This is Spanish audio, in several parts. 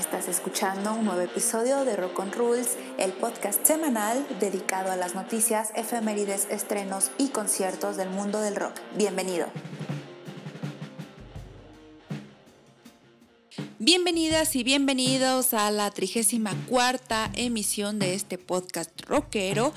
Estás escuchando un nuevo episodio de Rock on Rules, el podcast semanal dedicado a las noticias, efemérides, estrenos y conciertos del mundo del rock. Bienvenido. Bienvenidas y bienvenidos a la 34 emisión de este podcast rockero.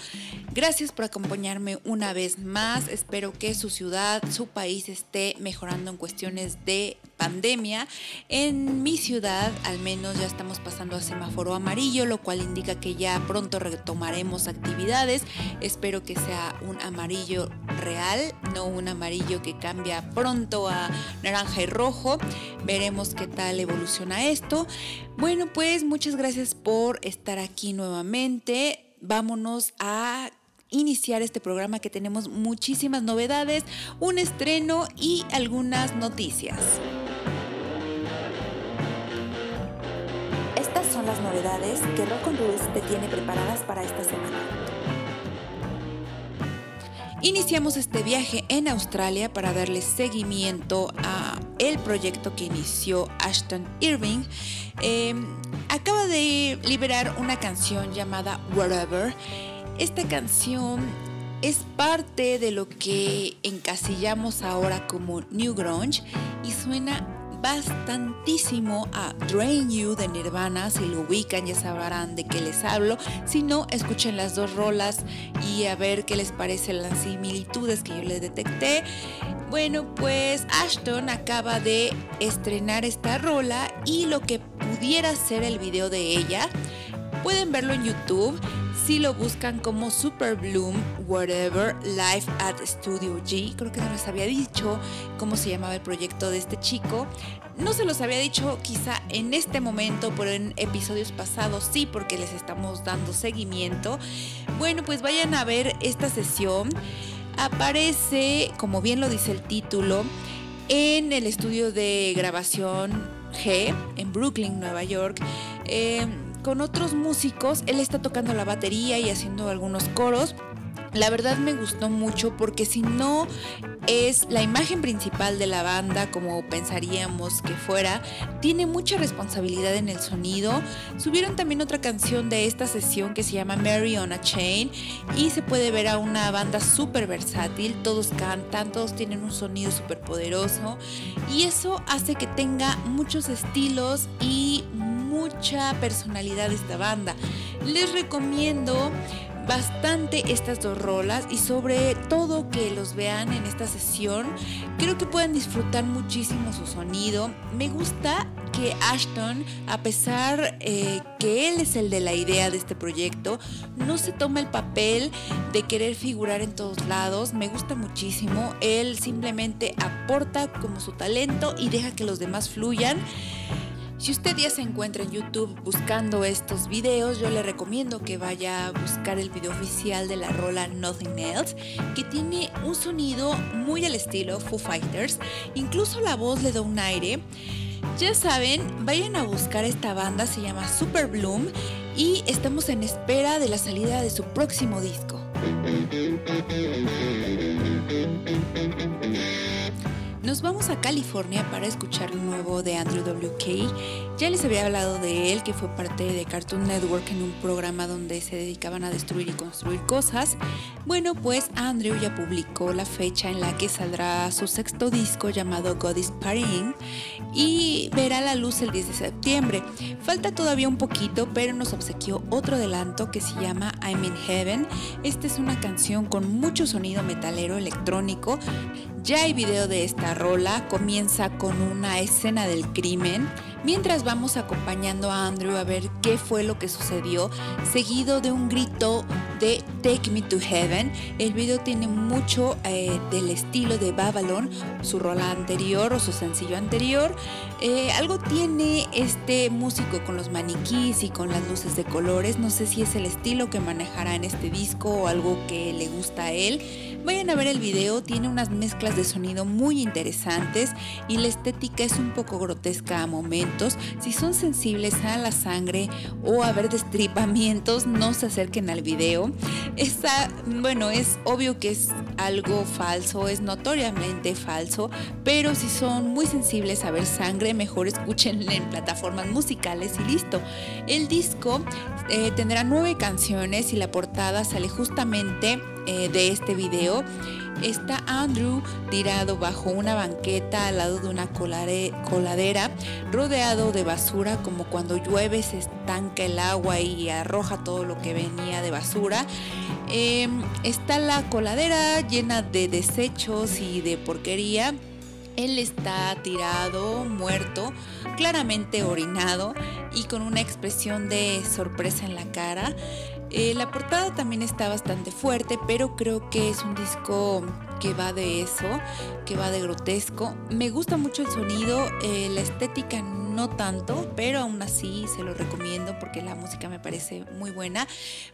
Gracias por acompañarme una vez más. Espero que su ciudad, su país esté mejorando en cuestiones de pandemia. En mi ciudad, al menos ya estamos pasando a semáforo amarillo, lo cual indica que ya pronto retomaremos actividades. Espero que sea un amarillo real, no un amarillo que cambia pronto a naranja y rojo. Veremos qué tal evoluciona esto. Bueno, pues muchas gracias por estar aquí nuevamente. Vámonos a iniciar este programa que tenemos muchísimas novedades, un estreno y algunas noticias. Que Rock on Rules te tiene preparadas para esta semana. Iniciamos este viaje en Australia para darle seguimiento a el proyecto que inició Ashton Irving. Em, acaba de liberar una canción llamada Whatever. Esta canción es parte de lo que encasillamos ahora como New Grunge y suena bastantísimo a Drain You de Nirvana. Si lo ubican ya sabrán de qué les hablo. Si no, escuchen las dos rolas y a ver qué les parecen las similitudes que yo les detecté. Bueno, pues Ashton acaba de estrenar esta rola y lo que pudiera ser el video de ella, pueden verlo en YouTube si lo buscan como Super Bloom Whatever Live at Studio G. Creo que no les había dicho cómo se llamaba el proyecto de este chico. No se los había dicho quizá en este momento, pero en episodios pasados sí, porque les estamos dando seguimiento. Bueno, pues vayan a ver esta sesión. Aparece, como bien lo dice el título, en el estudio de grabación G, en Brooklyn, Nueva York. Eh, con otros músicos. Él está tocando la batería y haciendo algunos coros. La verdad me gustó mucho porque si no es la imagen principal de la banda como pensaríamos que fuera, tiene mucha responsabilidad en el sonido. Subieron también otra canción de esta sesión que se llama Mary on a Chain y se puede ver a una banda súper versátil, todos cantan, todos tienen un sonido súper poderoso y eso hace que tenga muchos estilos y mucha personalidad esta banda. Les recomiendo bastante estas dos rolas y sobre todo que los vean en esta sesión. Creo que pueden disfrutar muchísimo su sonido. Me gusta que Ashton, a pesar eh, que él es el de la idea de este proyecto, no se toma el papel de querer figurar en todos lados. Me gusta muchísimo. Él simplemente aporta como su talento y deja que los demás fluyan. Si usted ya se encuentra en YouTube buscando estos videos, yo le recomiendo que vaya a buscar el video oficial de la rola Nothing Else, que tiene un sonido muy al estilo Foo Fighters, incluso la voz le da un aire. Ya saben, vayan a buscar esta banda, se llama Super Bloom y estamos en espera de la salida de su próximo disco. Nos vamos a California para escuchar lo nuevo de Andrew WK. Ya les había hablado de él, que fue parte de Cartoon Network en un programa donde se dedicaban a destruir y construir cosas. Bueno, pues Andrew ya publicó la fecha en la que saldrá su sexto disco llamado God is Partying y verá la luz el 10 de septiembre. Falta todavía un poquito, pero nos obsequió otro adelanto que se llama I'm in Heaven. Esta es una canción con mucho sonido metalero electrónico ya hay video de esta rola, comienza con una escena del crimen, mientras vamos acompañando a Andrew a ver qué fue lo que sucedió, seguido de un grito de Take Me to Heaven. El video tiene mucho eh, del estilo de Babylon, su rola anterior o su sencillo anterior. Eh, algo tiene este músico con los maniquís y con las luces de colores, no sé si es el estilo que manejará en este disco o algo que le gusta a él Vayan a ver el video, tiene unas mezclas de sonido muy interesantes y la estética es un poco grotesca a momentos. Si son sensibles a la sangre o a ver destripamientos, no se acerquen al video. Está, bueno, es obvio que es algo falso, es notoriamente falso, pero si son muy sensibles a ver sangre, mejor escuchen en plataformas musicales y listo. El disco eh, tendrá nueve canciones y la portada sale justamente eh, de este video. Está Andrew tirado bajo una banqueta al lado de una coladera, rodeado de basura, como cuando llueve se estanca el agua y arroja todo lo que venía de basura. Em, está la coladera llena de desechos y de porquería. Él está tirado, muerto, claramente orinado y con una expresión de sorpresa en la cara. Eh, la portada también está bastante fuerte, pero creo que es un disco que va de eso, que va de grotesco. Me gusta mucho el sonido, eh, la estética no tanto, pero aún así se lo recomiendo porque la música me parece muy buena.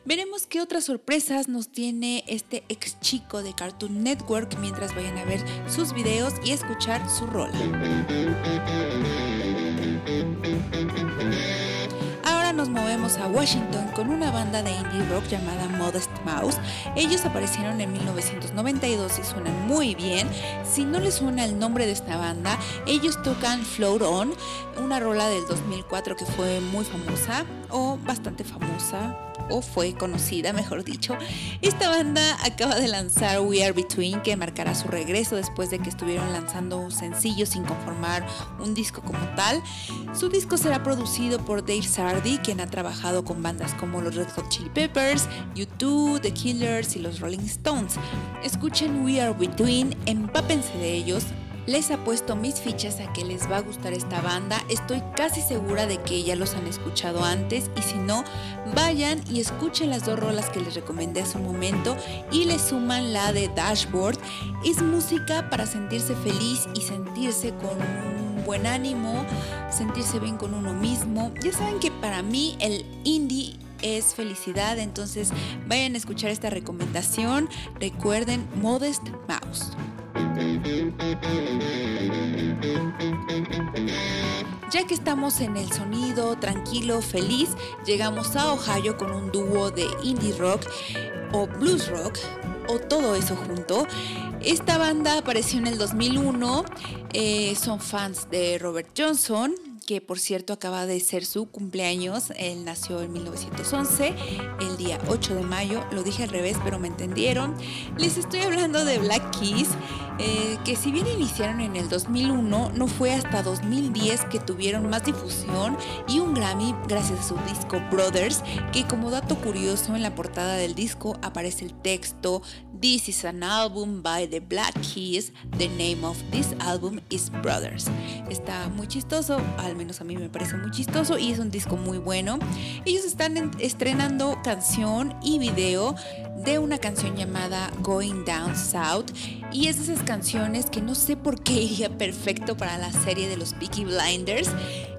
Veremos qué otras sorpresas nos tiene este ex chico de Cartoon Network mientras vayan a ver sus videos y escuchar su rola. Movemos a Washington con una banda de indie rock llamada Modest Mouse. Ellos aparecieron en 1992 y suenan muy bien. Si no les suena el nombre de esta banda, ellos tocan Float On, una rola del 2004 que fue muy famosa o bastante famosa o fue conocida, mejor dicho. Esta banda acaba de lanzar We Are Between, que marcará su regreso después de que estuvieron lanzando sencillos sin conformar un disco como tal. Su disco será producido por Dave Sardi, quien ha trabajado con bandas como los Red Hot Chili Peppers, U2, The Killers y los Rolling Stones. Escuchen We Are Between, empápense de ellos, les apuesto mis fichas a que les va a gustar esta banda. Estoy casi segura de que ya los han escuchado antes y si no, vayan y escuchen las dos rolas que les recomendé hace un momento y le suman la de Dashboard. Es música para sentirse feliz y sentirse con un buen ánimo, sentirse bien con uno mismo. Ya saben que para mí el indie es felicidad, entonces vayan a escuchar esta recomendación. Recuerden Modest Mouse. Ya que estamos en el sonido tranquilo, feliz, llegamos a Ohio con un dúo de indie rock o blues rock o todo eso junto. Esta banda apareció en el 2001, eh, son fans de Robert Johnson, que por cierto acaba de ser su cumpleaños. Él nació en 1911, el día 8 de mayo. Lo dije al revés, pero me entendieron. Les estoy hablando de Black Keys, eh, que si bien iniciaron en el 2001, no fue hasta 2010 que tuvieron más difusión y un Grammy gracias a su disco Brothers, que como dato curioso en la portada del disco aparece el texto This is an album by the Black Keys. The name of this album is Brothers. Está muy chistoso, al menos a mí me parece muy chistoso y es un disco muy bueno. Ellos están estrenando canción y video de una canción llamada Going Down South y es de esas canciones que no sé por qué iría perfecto para la serie de los Peaky Blinders.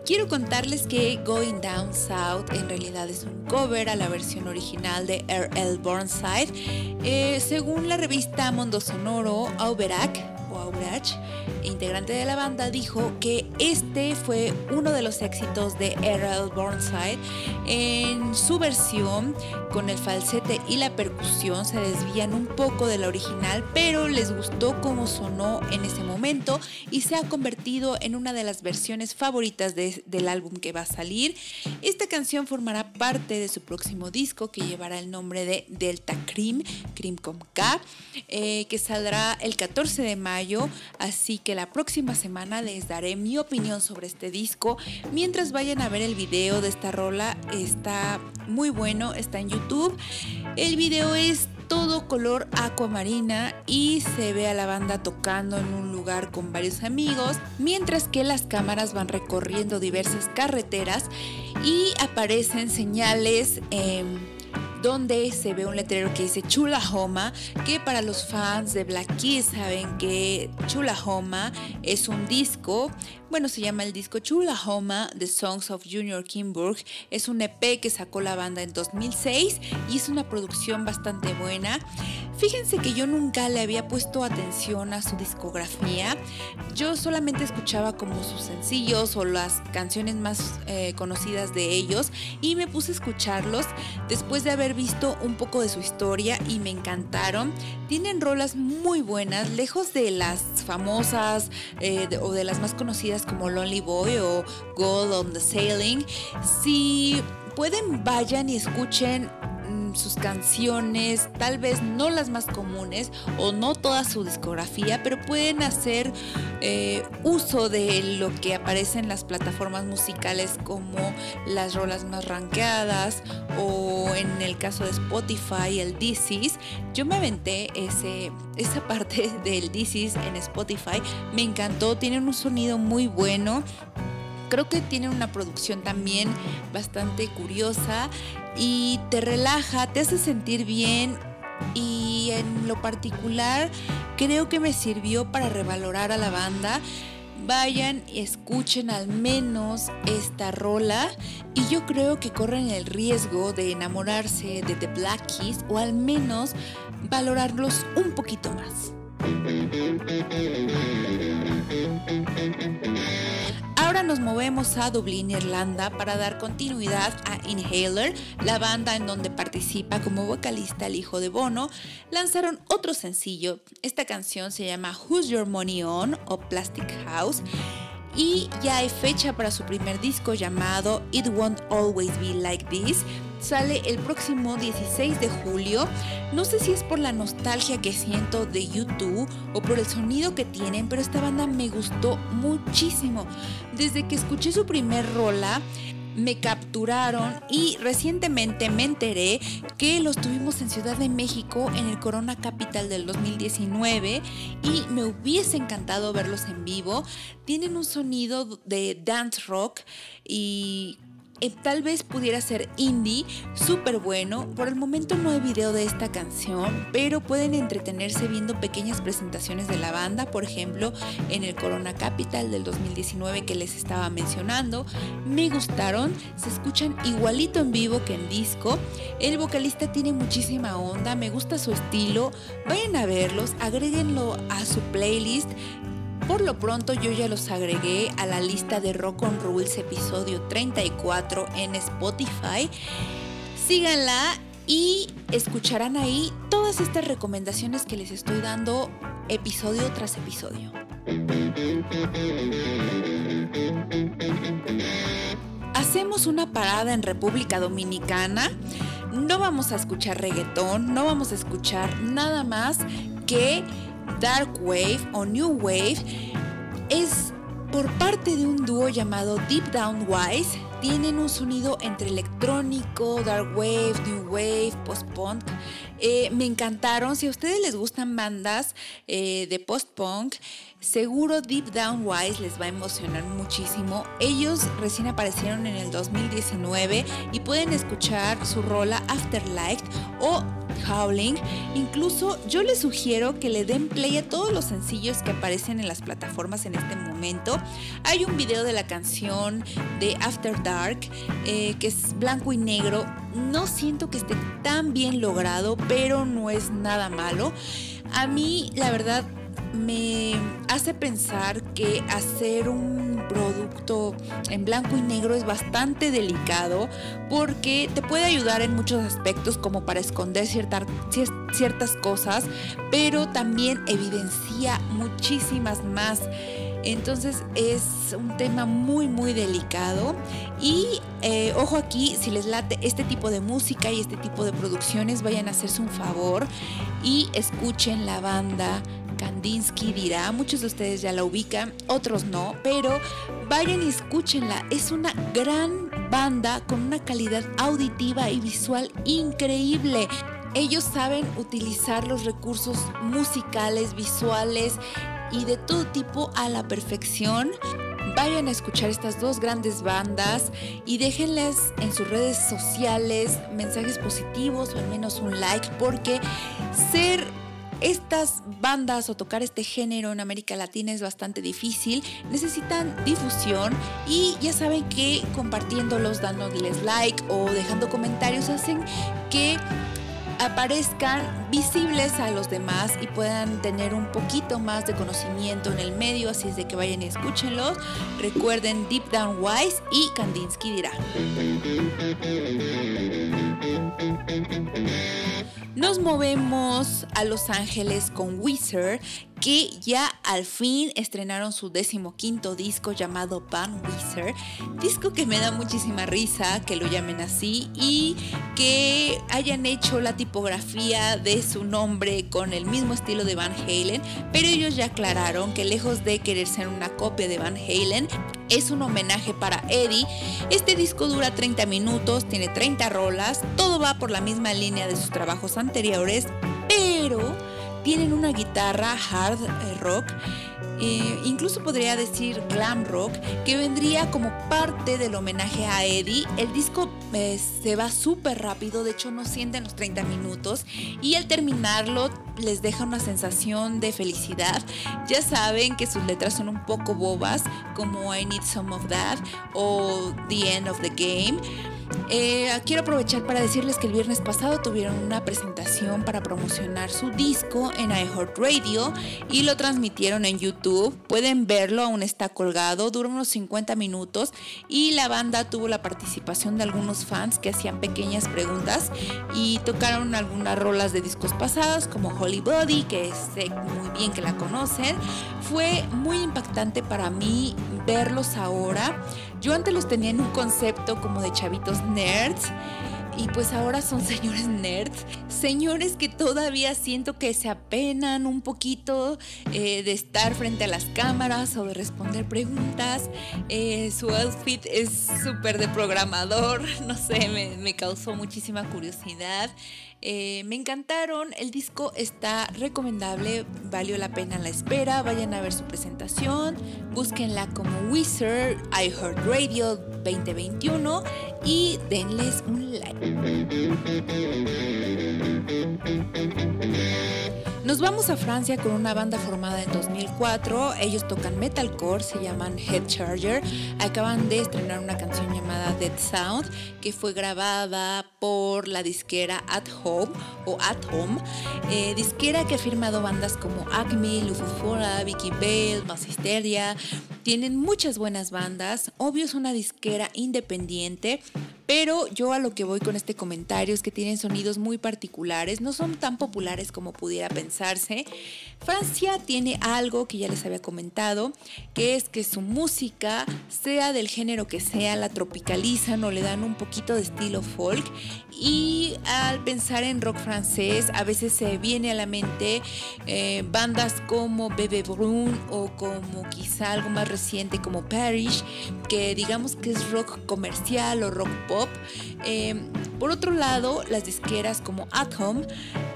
Quiero contarles que Going Down South en realidad es un cover a la versión original de R.L. Burnside. Eh, según la revista Mundo Sonoro, Auberac Integrante de la banda, dijo que este fue uno de los éxitos de Errol Burnside. En su versión, con el falsete y la percusión, se desvían un poco de la original, pero les gustó cómo sonó en ese momento y se ha convertido en una de las versiones favoritas del álbum que va a salir. Esta canción formará parte de su próximo disco que llevará el nombre de Delta Cream, Cream con K, eh, que saldrá el 14 de mayo así que la próxima semana les daré mi opinión sobre este disco. Mientras vayan a ver el video de esta rola, está muy bueno, está en YouTube. El video es todo color acuamarina y se ve a la banda tocando en un lugar con varios amigos, mientras que las cámaras van recorriendo diversas carreteras y aparecen señales. Em, donde se ve un letrero que dice Chulahoma, que para los fans de Black Keys saben que Chulahoma es un disco Bueno, se llama el disco Chulahoma, The Songs of Junior Kimburg. Es un EP que sacó la banda en 2006 y es una producción bastante buena. Fíjense que yo nunca le había puesto atención a su discografía. Yo solamente escuchaba como sus sencillos o las canciones más eh, conocidas de ellos y me puse a escucharlos después de haber visto un poco de su historia y me encantaron. Tienen rolas muy buenas, lejos de las famosas eh, o de las más conocidas como Lonely Boy o Gold on the Sailing. Si pueden, vayan y escuchen sus canciones, tal vez no las más comunes o no toda su discografía, pero pueden hacer eh, uso de lo que aparece en las plataformas musicales como las rolas más rankeadas o en el caso de Spotify, el DC's. Yo me aventé ese, esa parte del DC's en Spotify, me encantó, tienen un sonido muy bueno creo que tiene una producción también bastante curiosa y te relaja, te hace sentir bien y en lo particular creo que me sirvió para revalorar a la banda. Vayan y escuchen al menos esta rola y yo creo que corren el riesgo de enamorarse de The Black Keys o al menos valorarlos un poquito más. Nos movemos a Dublín, Irlanda, para dar continuidad a Inhaler, la banda en donde participa como vocalista el hijo de Bono. Lanzaron otro sencillo. Esta canción se llama Who's Your Money On o Plastic House y ya hay fecha para su primer disco llamado It Won't Always Be Like This. Sale el próximo 16 de julio. No sé si es por la nostalgia que siento de YouTube o por el sonido que tienen, pero esta banda me gustó muchísimo. Desde que escuché su primer rola, me capturaron y recientemente me enteré que los tuvimos en Ciudad de México en el Corona Capital del 2019 y me hubiese encantado verlos en vivo. Tienen un sonido de dance rock y eh, tal vez pudiera ser indie, súper bueno. Por el momento no hay video de esta canción, pero pueden entretenerse viendo pequeñas presentaciones de la banda, por ejemplo, en el Corona Capital del 2019 que les estaba mencionando. Me gustaron, se escuchan igualito en vivo que en disco. El vocalista tiene muchísima onda, me gusta su estilo. Vayan a verlos, agréguenlo a su playlist. Por lo pronto yo ya los agregué a la lista de Rock on Rules episodio 34 en Spotify. Síganla y escucharán ahí todas estas recomendaciones que les estoy dando episodio tras episodio. Hacemos una parada en República Dominicana. No vamos a escuchar reggaetón, no vamos a escuchar nada más que Dark Wave o New Wave es por parte de un dúo llamado Deep Down Wise. Tienen un sonido entre electrónico, dark wave, new wave, post-punk. Eh, me encantaron. Si a ustedes les gustan bandas eh, de post-punk, seguro Deep Down Wise les va a emocionar muchísimo. Ellos recién aparecieron en el 2019 y pueden escuchar su rola Afterlife o Howling. Incluso yo les sugiero que le den play a todos los sencillos que aparecen en las plataformas en este momento. Hay un video de la canción de After Dark eh, que es blanco y negro. No siento que esté tan bien logrado, pero no es nada malo. A mí, la verdad, me hace pensar que hacer un producto en blanco y negro es bastante delicado porque te puede ayudar en muchos aspectos como para esconder ciertas cosas, pero también evidencia muchísimas más. Entonces es un tema muy muy delicado y eh, ojo aquí, si les late este tipo de música y este tipo de producciones, vayan a hacerse un favor y escuchen la banda Kandinsky dirá, muchos de ustedes ya la ubican, otros no, pero vayan y escúchenla. Es una gran banda con una calidad auditiva y visual increíble. Ellos saben utilizar los recursos musicales, visuales y de todo tipo a la perfección. Vayan a escuchar estas dos grandes bandas y déjenles en sus redes sociales mensajes positivos o al menos un like porque ser estas bandas o tocar este género en América Latina es bastante difícil, necesitan difusión y ya saben que compartiéndolos, dándoles like o dejando comentarios hacen que aparezcan visibles a los demás y puedan tener un poquito más de conocimiento en el medio, así es de que vayan y escúchenlos. Recuerden Deep Down Wise y Kandinsky dirá. Nos movemos a Los Ángeles con Wizard, que ya al fin estrenaron su decimoquinto disco llamado Van Wizard, disco que me da muchísima risa que lo llamen así y que hayan hecho la tipografía de su nombre con el mismo estilo de Van Halen, pero ellos ya aclararon que lejos de querer ser una copia de Van Halen, es un homenaje para Eddie. Este disco dura 30 minutos, tiene 30 rolas, todo va por la misma línea de sus trabajos anteriores, pero tienen una guitarra hard eh, rock, eh, incluso podría decir glam rock, que vendría como parte del homenaje a Eddie. El disco eh, se va súper rápido, de hecho no sienten los 30 minutos y al terminarlo les deja una sensación de felicidad. Ya saben que sus letras son un poco bobas, como I Need Some of That o The End of the Game eh, quiero aprovechar para decirles que el viernes pasado tuvieron una presentación para promocionar su disco en iHeartRadio y lo transmitieron en YouTube. Pueden verlo, aún está colgado, dura unos 50 minutos y la banda tuvo la participación de algunos fans que hacían pequeñas preguntas y tocaron algunas rolas de discos pasados como Holy Body, que sé muy bien que la conocen. Fue muy impactante para mí verlos ahora. Yo antes los tenía en un concepto como de chavitos nerds y pues ahora son señores nerds, señores que todavía siento que se apenan un poquito eh, de estar frente a las cámaras o de responder preguntas. Eh, su outfit es súper de programador, no sé, me, me causó muchísima curiosidad. Eh, me encantaron, el disco está recomendable, valió la pena la espera, vayan a ver su presentación, búsquenla como Wizard iHeartRadio 2021 y denles un like. Nos vamos a Francia con una banda formada en 2004. Ellos tocan metalcore, se llaman Head Charger. Acaban de estrenar una canción llamada Dead Sound que fue grabada por la disquera At Home o At Home, eh, disquera que ha firmado bandas como Acme, Lufufora, Vicky Bale, Histeria. Tienen muchas buenas bandas. Obvio es una disquera independiente, pero yo a lo que voy con este comentario es que tienen sonidos muy particulares, no son tan populares como pudiera pensarse. Francia tiene algo que ya les había comentado, que es que su música, sea del género que sea, la tropicalizan o le dan un poquito de estilo folk. Y al pensar en rock francés, a veces se viene a la mente eh, bandas como Bebe Brun o como quizá algo más reciente como Parish, que digamos que es rock comercial o rock pop Em, por otro lado, las disqueras como Atom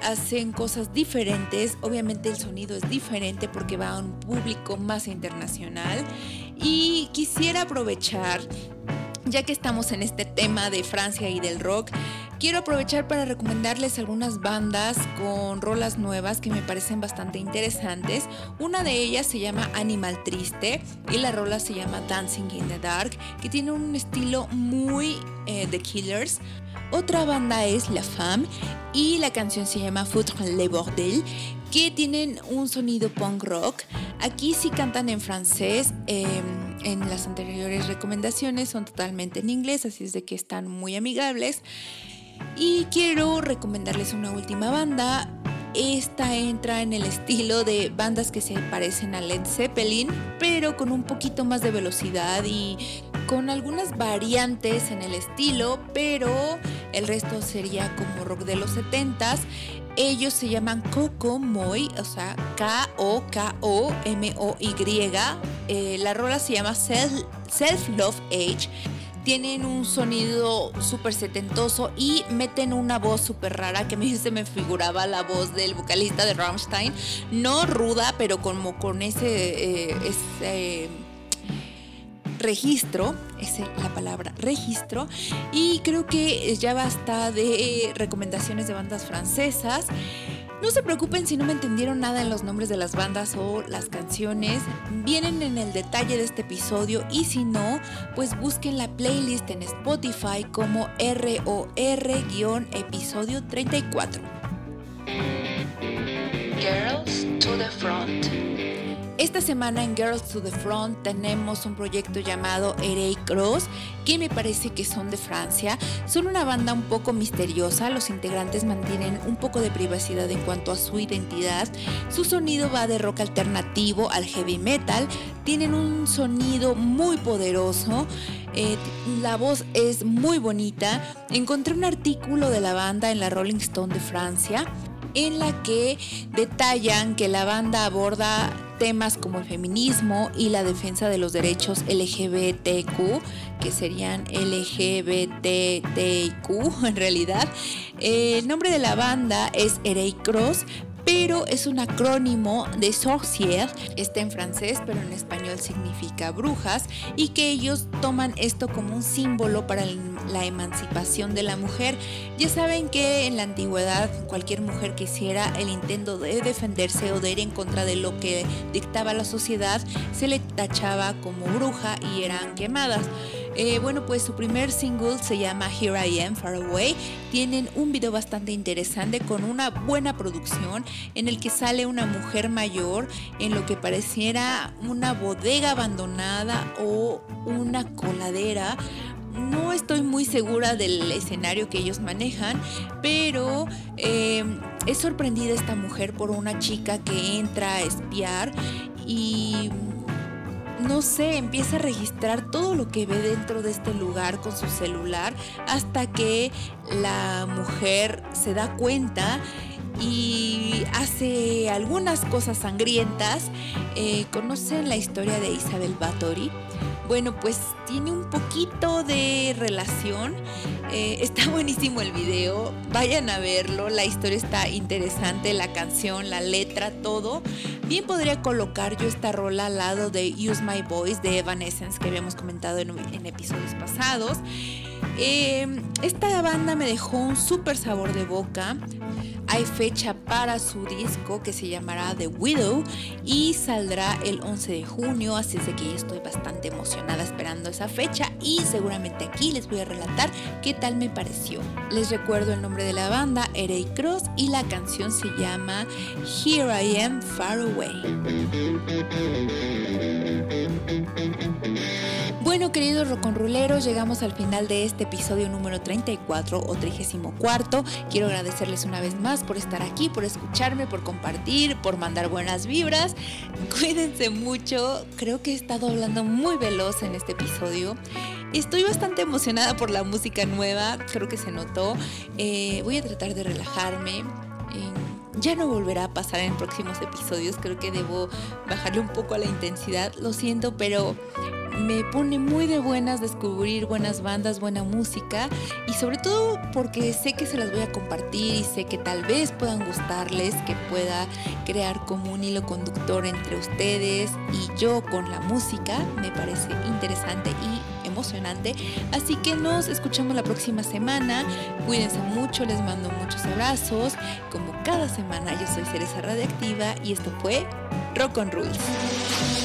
hacen cosas diferentes. Obviamente el sonido es diferente porque va a un público más internacional. Y quisiera aprovechar ya que estamos en este tema de Francia y del rock, quiero aprovechar para recomendarles algunas bandas con rolas nuevas que me parecen bastante interesantes. Una de ellas se llama Animal Triste y la rola se llama Dancing in the Dark, que tiene un estilo muy eh, The Killers. Otra banda es La Femme y la canción se llama Foutre le Bordel, que tienen un sonido punk rock. Aquí sí cantan en francés. Em, en las anteriores recomendaciones son totalmente en inglés, así es de que están muy amigables. Y quiero recomendarles una última banda. Esta entra en el estilo de bandas que se parecen a Led Zeppelin, pero con un poquito más de velocidad y con algunas variantes en el estilo, pero el resto sería como rock de los 70s. Ellos se llaman Coco Moy, o sea, K-O-K-O-M-O-Y. Eh, la rola se llama Self, Self Love Age tienen un sonido súper setentoso y meten una voz súper rara que a mí se me figuraba la voz del vocalista de Rammstein. No ruda, pero como con ese, eh, ese registro, esa es la palabra, registro. Y creo que ya basta de recomendaciones de bandas francesas. No se preocupen si no me entendieron nada en los nombres de las bandas o las canciones, vienen en el detalle de este episodio y si no, pues busquen la playlist en Spotify como ROR-episodio 34. Girls to the Front. Esta semana en Girls to the Front tenemos un proyecto llamado Erey Cross, que me parece que son de Francia. Son una banda un poco misteriosa, los integrantes mantienen un poco de privacidad en cuanto a su identidad. Su sonido va de rock alternativo al heavy metal, tienen un sonido muy poderoso. Eh, la voz es muy bonita. Encontré un artículo de la banda en la Rolling Stone de Francia en la que detallan que la banda aborda temas como el feminismo y la defensa de los derechos LGBTQ, que serían LGBTIQ en realidad. El nombre de la banda es Erey Cross, pero es un acrónimo de sorcier, está en francés, pero en español significa brujas, y que ellos toman esto como un símbolo para la emancipación de la mujer. Ya saben que en la antigüedad cualquier mujer que hiciera el intento de defenderse o de ir en contra de lo que dictaba la sociedad, se le tachaba como bruja y eran quemadas. Eh, bueno, pues su primer single se llama Here I Am Far Away. Tienen un video bastante interesante con una buena producción en el que sale una mujer mayor en lo que pareciera una bodega abandonada o una coladera. No estoy muy segura del escenario que ellos manejan, pero eh, es sorprendida esta mujer por una chica que entra a espiar y no sé, empieza a registrar todo lo que ve dentro de este lugar con su celular hasta que la mujer se da cuenta y hace algunas cosas sangrientas. Eh, ¿Conocen la historia de Isabel Bathory? Bueno, pues tiene un poquito de relación. Eh, está buenísimo el video. Vayan a verlo. La historia está interesante, la canción, la letra, todo. Bien podría colocar yo esta rola al lado de Use My Voice de Evanescence que habíamos comentado en, episodios pasados. Eh, esta banda me dejó un súper sabor de boca. Hay fecha para su disco que se llamará The Widow y saldrá el 11 de junio, así es de que estoy bastante emocionada esperando esa fecha y seguramente aquí les voy a relatar qué tal me pareció. Les recuerdo el nombre de la banda, Erey Cross, y la canción se llama Here I Am Far Away. Bueno, queridos roconruleros, llegamos al final de este episodio número 34 o 34. Quiero agradecerles una vez más por estar aquí, por escucharme, por compartir, por mandar buenas vibras. Cuídense mucho. Creo que he estado hablando muy veloz en este episodio. Estoy bastante emocionada por la música nueva, creo que se notó. Eh, voy a tratar de relajarme. ya no volverá a pasar en próximos episodios, creo que debo bajarle un poco a la intensidad, lo siento, pero me pone muy de buenas descubrir buenas bandas, buena música y sobre todo porque sé que se las voy a compartir y sé que tal vez puedan gustarles, que pueda crear como un hilo conductor entre ustedes y yo con la música. Me parece interesante y emocionante. Así que nos escuchamos la próxima semana. Cuídense mucho, les mando muchos abrazos. Como cada semana yo soy Cereza Radiactiva y esto fue Rock on Rules.